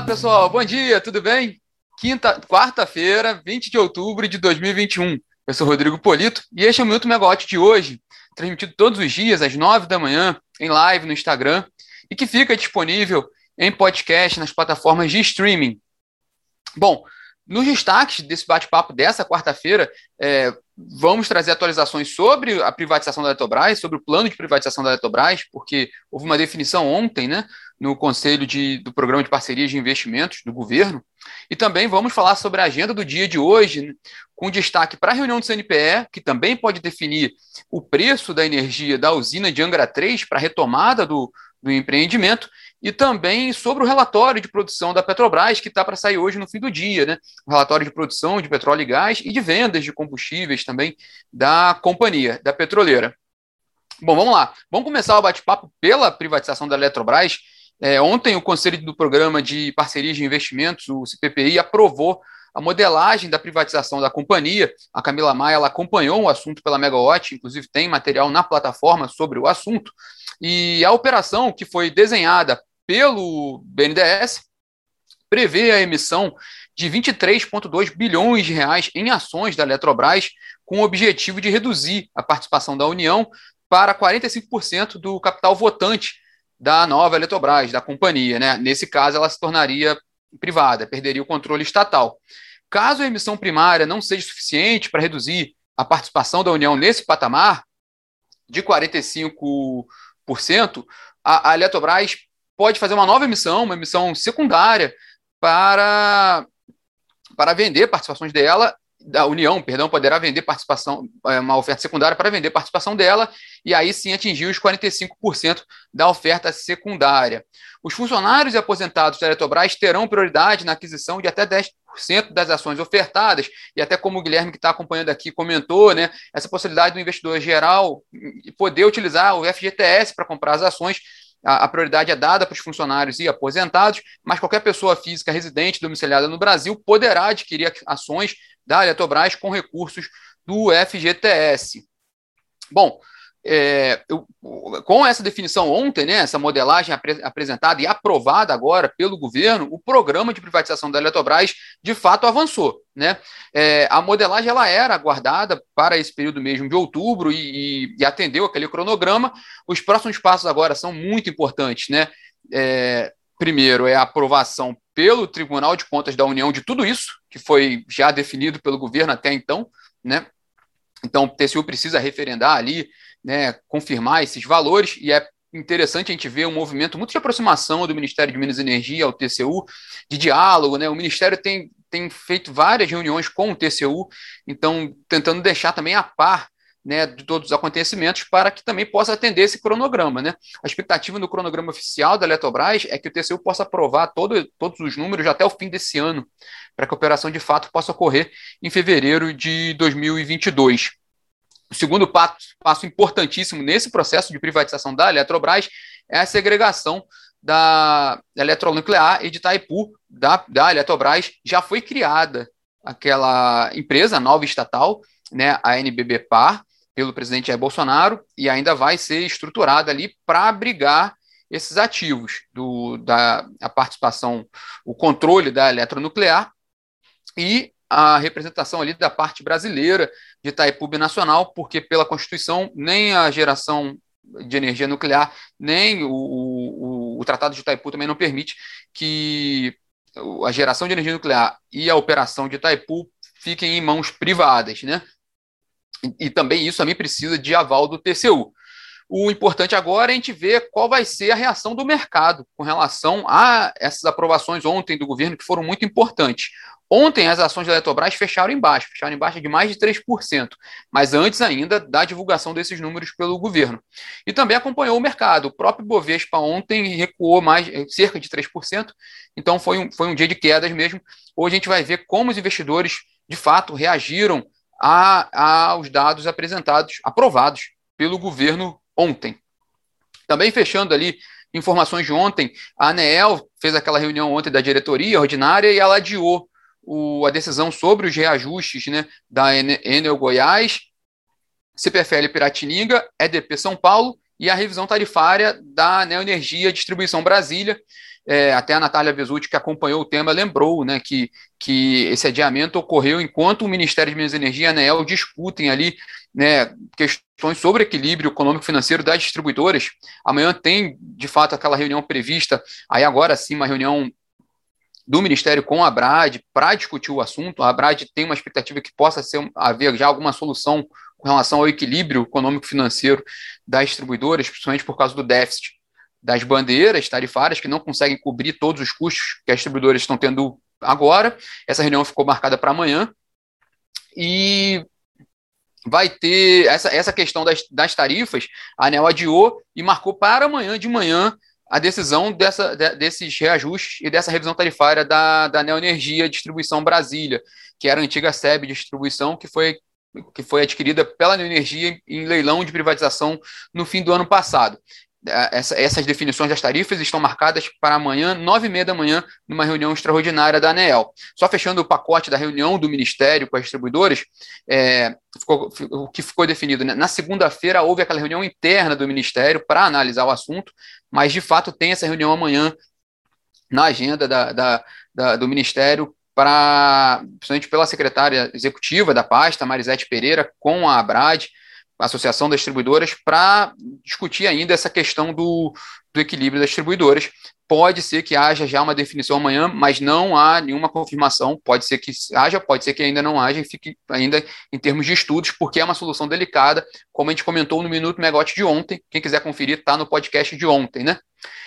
Olá, pessoal. Bom dia, tudo bem? Quinta, quarta-feira, 20 de outubro de 2021. Eu sou Rodrigo Polito e este é o Minuto Megawatt de hoje, transmitido todos os dias às 9 da manhã em live no Instagram e que fica disponível em podcast nas plataformas de streaming. Bom, nos destaques desse bate-papo dessa quarta-feira, é, vamos trazer atualizações sobre a privatização da Eletrobras, sobre o plano de privatização da Eletrobras, porque houve uma definição ontem, né, no Conselho de, do Programa de Parcerias de Investimentos do governo. E também vamos falar sobre a agenda do dia de hoje, né, com destaque para a reunião do CNPE, que também pode definir o preço da energia da usina de Angra 3 para a retomada do, do empreendimento, e também sobre o relatório de produção da Petrobras, que está para sair hoje no fim do dia, né? O relatório de produção de petróleo e gás e de vendas de combustíveis também da companhia, da petroleira. Bom, vamos lá. Vamos começar o bate-papo pela privatização da Eletrobras. É, ontem, o Conselho do Programa de Parcerias de Investimentos, o CPPI, aprovou a modelagem da privatização da companhia. A Camila Maia ela acompanhou o assunto pela Megawatt, inclusive tem material na plataforma sobre o assunto. E a operação que foi desenhada pelo BNDES prevê a emissão de 23,2 bilhões de reais em ações da Eletrobras, com o objetivo de reduzir a participação da União para 45% do capital votante da nova Eletrobras, da companhia. Né? Nesse caso, ela se tornaria privada, perderia o controle estatal. Caso a emissão primária não seja suficiente para reduzir a participação da União nesse patamar de 45%, a, a Eletrobras pode fazer uma nova emissão, uma emissão secundária, para, para vender participações dela, da União, perdão, poderá vender participação, é, uma oferta secundária para vender participação dela, e aí sim atingir os 45% da oferta secundária. Os funcionários e aposentados da Eletrobras terão prioridade na aquisição de até 10% das ações ofertadas, e até como o Guilherme que está acompanhando aqui comentou, né, essa possibilidade do investidor geral poder utilizar o FGTS para comprar as ações a, a prioridade é dada para os funcionários e aposentados, mas qualquer pessoa física residente domiciliada no Brasil poderá adquirir ações da Eletrobras com recursos do FGTS. Bom, é, eu, com essa definição ontem, né, essa modelagem apre, apresentada e aprovada agora pelo governo, o programa de privatização da Eletrobras de fato avançou. Né? É, a modelagem ela era aguardada para esse período mesmo de outubro e, e, e, atendeu aquele cronograma. Os próximos passos agora são muito importantes. Né? É, primeiro é a aprovação pelo Tribunal de Contas da União de tudo isso, que foi já definido pelo governo até então. Né? Então, o TCU precisa referendar ali né, confirmar esses valores, e é interessante a gente ver um movimento muito de aproximação do Ministério de Minas e Energia ao TCU, de diálogo, né? O Ministério tem, tem feito várias reuniões com o TCU, então tentando deixar também a par né, de todos os acontecimentos para que também possa atender esse cronograma. Né? A expectativa no cronograma oficial da Eletrobras é que o TCU possa aprovar todo, todos os números até o fim desse ano, para que a operação de fato possa ocorrer em fevereiro de 2022. O segundo passo, passo importantíssimo nesse processo de privatização da Eletrobras é a segregação da Eletronuclear e de Itaipu, da, da Eletrobras, já foi criada aquela empresa nova estatal, né, a NBB Par, pelo presidente Jair Bolsonaro, e ainda vai ser estruturada ali para abrigar esses ativos do, da a participação, o controle da eletronuclear e a representação ali da parte brasileira de Itaipu Nacional, porque pela Constituição nem a geração de energia nuclear, nem o, o, o Tratado de Itaipu também não permite que a geração de energia nuclear e a operação de Itaipu fiquem em mãos privadas, né? E, e também isso também precisa de aval do TCU. O importante agora é a gente ver qual vai ser a reação do mercado com relação a essas aprovações ontem do governo, que foram muito importantes. Ontem as ações da Eletrobras fecharam embaixo, fecharam embaixo de mais de 3%, mas antes ainda da divulgação desses números pelo governo. E também acompanhou o mercado. O próprio Bovespa ontem recuou mais eh, cerca de 3%, então foi um, foi um dia de quedas mesmo. Hoje a gente vai ver como os investidores de fato reagiram a, aos dados apresentados, aprovados pelo governo ontem. Também fechando ali informações de ontem, a ANEEL fez aquela reunião ontem da diretoria ordinária e ela adiou o, a decisão sobre os reajustes né, da Enel Goiás, CPFL Piratininga, EDP São Paulo e a revisão tarifária da Neoenergia Distribuição Brasília. É, até a Natália Vesuti, que acompanhou o tema, lembrou né, que, que esse adiamento ocorreu enquanto o Ministério de Minas e Energia e a ANEEL discutem ali né, questões sobre equilíbrio econômico-financeiro das distribuidoras. Amanhã tem, de fato, aquela reunião prevista, aí agora sim, uma reunião do Ministério com a Brad para discutir o assunto. A Brad tem uma expectativa que possa ser, haver já alguma solução com relação ao equilíbrio econômico-financeiro das distribuidoras, principalmente por causa do déficit das bandeiras tarifárias, que não conseguem cobrir todos os custos que as distribuidoras estão tendo agora. Essa reunião ficou marcada para amanhã. E vai ter essa, essa questão das, das tarifas, a ANEL adiou e marcou para amanhã de manhã a decisão dessa, de, desses reajustes e dessa revisão tarifária da, da Neoenergia Distribuição Brasília, que era a antiga SEB Distribuição, que foi, que foi adquirida pela Neoenergia em leilão de privatização no fim do ano passado. É, essa, essas definições das tarifas estão marcadas para amanhã, nove e meia da manhã, numa reunião extraordinária da ANEEL. Só fechando o pacote da reunião do Ministério com as distribuidoras, é, ficou, o que ficou definido, né? na segunda-feira houve aquela reunião interna do Ministério para analisar o assunto, mas de fato tem essa reunião amanhã na agenda da, da, da do Ministério para, principalmente pela secretária executiva da pasta, Marisete Pereira, com a Abrad, Associação das Distribuidoras, para discutir ainda essa questão do, do equilíbrio das distribuidoras. Pode ser que haja já uma definição amanhã, mas não há nenhuma confirmação. Pode ser que haja, pode ser que ainda não haja e fique ainda em termos de estudos, porque é uma solução delicada, como a gente comentou no Minuto Megote de ontem. Quem quiser conferir, está no podcast de ontem, né?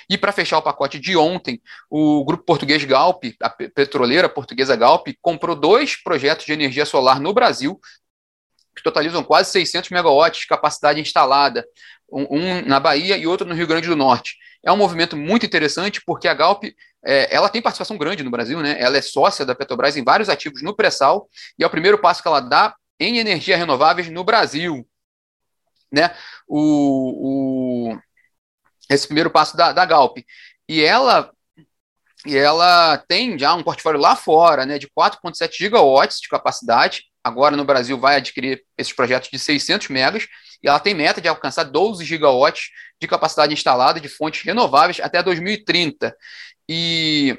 E para fechar o pacote de ontem, o grupo português Galp, a petroleira portuguesa Galp, comprou dois projetos de energia solar no Brasil, que totalizam quase 600 megawatts de capacidade instalada, um, na Bahia e outro no Rio Grande do Norte. É um movimento muito interessante porque a Galp é, ela tem participação grande no Brasil, né? Ela é sócia da Petrobras em vários ativos no pré-sal e é o primeiro passo que ela dá em energia renováveis no Brasil, né? O, o esse primeiro passo da, da Galp e ela e ela tem já um portfólio lá fora, né? De 4,7 gigawatts de capacidade agora no Brasil vai adquirir esses projetos de 600 megas e ela tem meta de alcançar 12 gigawatts de capacidade instalada de fontes renováveis até 2030. E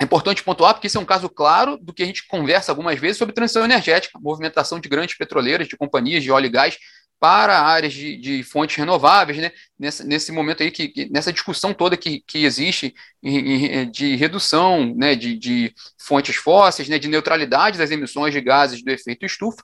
é importante pontuar porque isso é um caso claro do que a gente conversa algumas vezes sobre transição energética, movimentação de grandes petroleiras, de companhias de óleo e gás para áreas de, de fontes renováveis, né? nesse, momento aí, que, que, nessa discussão toda que, que existe em, de redução né? de, de fontes fósseis, né? de neutralidade das emissões de gases do efeito estufa.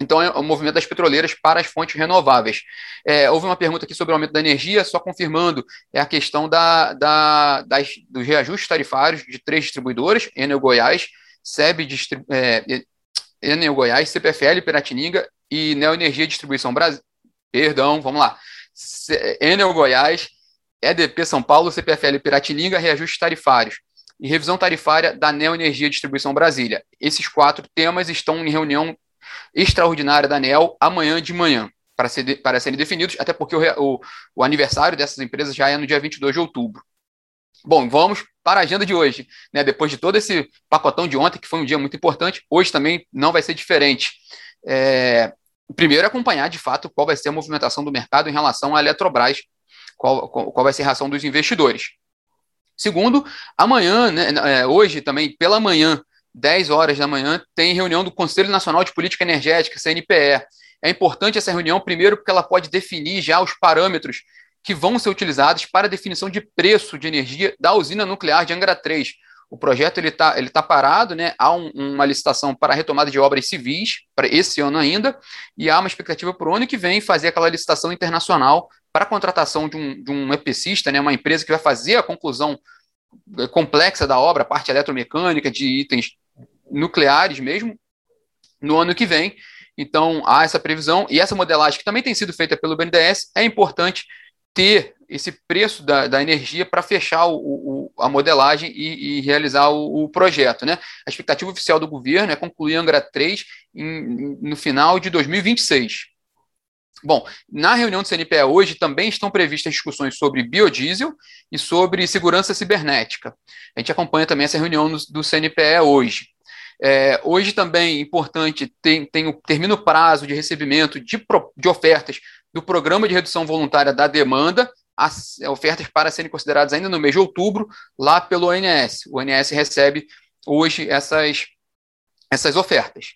Então, é o movimento das petroleiras para as fontes renováveis. É, houve uma pergunta aqui sobre o aumento da energia, só confirmando, é a questão da, da, das, dos reajustes tarifários de três distribuidoras, Enel Goiás, SEB, é, Enel Goiás, CPFL, Piratininga e Neoenergia Distribuição Brasil. Perdão, vamos lá. Enel Goiás, EDP São Paulo, CPFL Piratininga, reajustes tarifários e revisão tarifária da Neoenergia Distribuição Brasília. Esses quatro temas estão em reunião extraordinária da NEL amanhã de manhã, para, ser, para serem definidos, até porque o, o, o aniversário dessas empresas já é no dia 22 de outubro. Bom, vamos para a agenda de hoje. Né? Depois de todo esse pacotão de ontem, que foi um dia muito importante, hoje também não vai ser diferente. É, primeiro, acompanhar de fato qual vai ser a movimentação do mercado em relação à Eletrobras, qual, qual vai ser a reação dos investidores. Segundo, amanhã, né, é, hoje também, pela manhã, 10 horas da manhã, tem reunião do Conselho Nacional de Política Energética, CNPE. É importante essa reunião, primeiro, porque ela pode definir já os parâmetros que vão ser utilizados para a definição de preço de energia da usina nuclear de Angra 3. O projeto ele está ele tá parado, né? há um, uma licitação para a retomada de obras civis para esse ano ainda, e há uma expectativa para o ano que vem fazer aquela licitação internacional para a contratação de um, de um EPCista, né? uma empresa que vai fazer a conclusão eh, complexa da obra, parte eletromecânica, de itens nucleares mesmo, no ano que vem. Então, há essa previsão, e essa modelagem que também tem sido feita pelo BNDES, é importante ter esse preço da, da energia para fechar o, o, a modelagem e, e realizar o, o, projeto. Né? A expectativa oficial do governo é concluir Angra 3 em, no final de 2026. Bom, na reunião do CNPE hoje também estão previstas discussões sobre biodiesel e sobre segurança cibernética. A gente acompanha também essa reunião do, do CNPE hoje. É, hoje também importante, tem, tem, termina o prazo de recebimento de, de ofertas do Programa de Redução Voluntária da Demanda, as ofertas para serem consideradas ainda no mês de outubro, lá pelo ONS. O ONS recebe hoje essas, essas ofertas.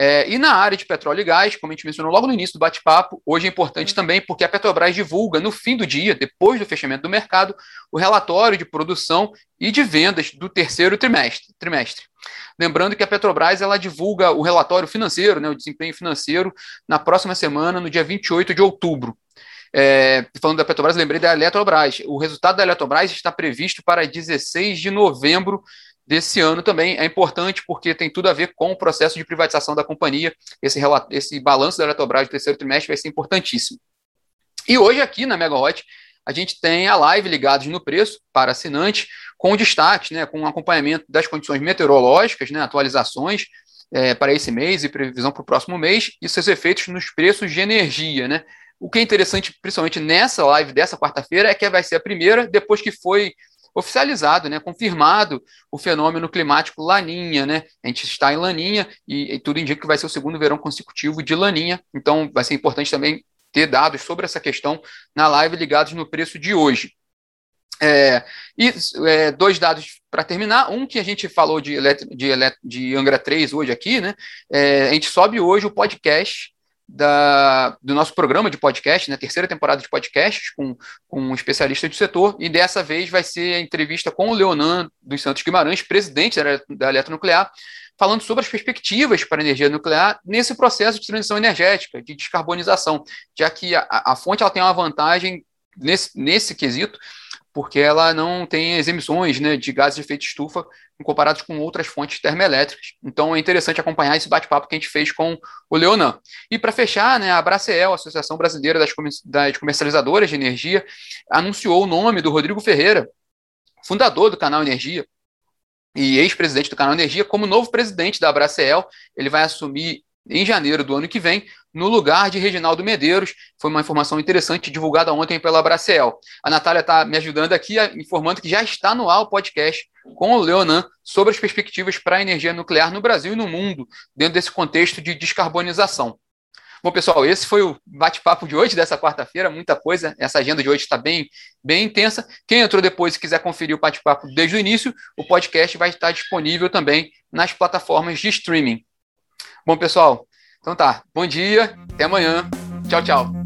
É, e na área de petróleo e gás, como a gente mencionou logo no início do bate-papo, hoje é importante uhum. também porque a Petrobras divulga no fim do dia, depois do fechamento do mercado, o relatório de produção e de vendas do terceiro trimestre. trimestre. Lembrando que a Petrobras ela divulga o relatório financeiro, né, o desempenho financeiro, na próxima semana, no dia 28 de outubro. É, falando da Petrobras, lembrei da Eletrobras. O resultado da Eletrobras está previsto para 16 de novembro desse ano também é importante porque tem tudo a ver com o processo de privatização da companhia. Esse, esse balanço da Eletrobras do terceiro trimestre vai ser importantíssimo. E hoje aqui na Megawatt a gente tem a live ligados no preço para assinante, com destaque, né, com acompanhamento das condições meteorológicas, né, atualizações é, para esse mês e previsão para o próximo mês e seus efeitos nos preços de energia. Né. O que é interessante, principalmente nessa live dessa quarta-feira, é que vai ser a primeira depois que foi oficializado, né, confirmado o fenômeno climático Laninha, né? A gente está em Laninha e, e, tudo indica que vai ser o segundo verão consecutivo de Laninha. Então, vai ser importante também ter dados sobre essa questão na live ligados no preço de hoje. É, e é, dois dados para terminar. Um que a gente falou de, de, de Angra 3 hoje aqui, né? É, a gente sobe hoje o podcast da, do nosso programa de podcast, na né, terceira temporada de podcasts, com, com um especialista do setor, e dessa vez vai ser a entrevista com o Leonan dos Santos Guimarães, presidente da, da Eletronuclear, falando sobre as perspectivas para a energia nuclear nesse processo de transição energética, de descarbonização, já que a, a fonte ela tem uma vantagem nesse, nesse quesito, porque ela não tem as emissões né, de gases de efeito estufa comparados com outras fontes termoelétricas. Então é interessante acompanhar esse bate-papo que a gente fez com o Leonan. E para fechar, né, a Bracel, a Associação Brasileira das, das Comercializadoras de Energia, anunciou o nome do Rodrigo Ferreira, fundador do canal Energia, e ex-presidente do canal Energia, como novo presidente da Bracel. Ele vai assumir em janeiro do ano que vem, no lugar de Reginaldo Medeiros. Foi uma informação interessante divulgada ontem pela Bracel. A Natália está me ajudando aqui, informando que já está no ar o podcast com o Leonan sobre as perspectivas para a energia nuclear no Brasil e no mundo, dentro desse contexto de descarbonização. Bom, pessoal, esse foi o bate-papo de hoje, dessa quarta-feira, muita coisa. Essa agenda de hoje está bem, bem intensa. Quem entrou depois e quiser conferir o bate-papo desde o início, o podcast vai estar disponível também nas plataformas de streaming. Bom, pessoal, então tá. Bom dia, até amanhã. Tchau, tchau.